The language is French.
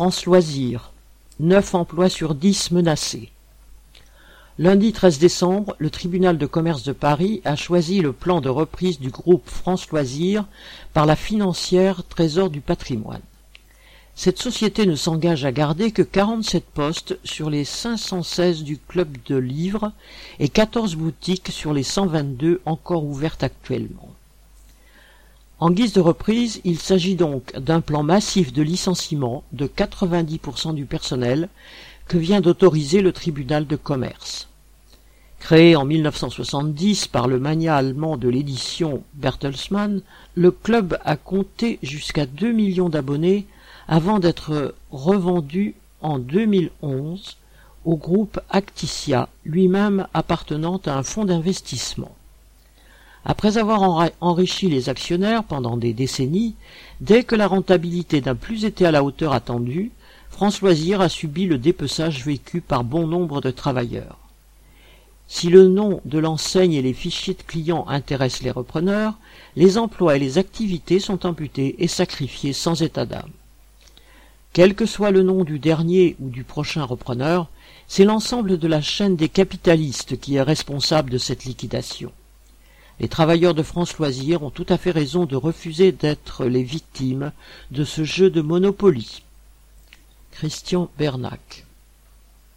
France Loisirs. Neuf emplois sur dix menacés. Lundi 13 décembre, le tribunal de commerce de Paris a choisi le plan de reprise du groupe France Loisirs par la financière Trésor du patrimoine. Cette société ne s'engage à garder que 47 postes sur les 516 du club de livres et 14 boutiques sur les 122 encore ouvertes actuellement. En guise de reprise, il s'agit donc d'un plan massif de licenciement de 90% du personnel que vient d'autoriser le tribunal de commerce. Créé en 1970 par le mania allemand de l'édition Bertelsmann, le club a compté jusqu'à 2 millions d'abonnés avant d'être revendu en 2011 au groupe Acticia, lui-même appartenant à un fonds d'investissement. Après avoir enrichi les actionnaires pendant des décennies, dès que la rentabilité n'a plus été à la hauteur attendue, France Loisir a subi le dépeçage vécu par bon nombre de travailleurs. Si le nom de l'enseigne et les fichiers de clients intéressent les repreneurs, les emplois et les activités sont amputés et sacrifiés sans état d'âme. Quel que soit le nom du dernier ou du prochain repreneur, c'est l'ensemble de la chaîne des capitalistes qui est responsable de cette liquidation. Les travailleurs de France Loisirs ont tout à fait raison de refuser d'être les victimes de ce jeu de Monopoly. Christian Bernac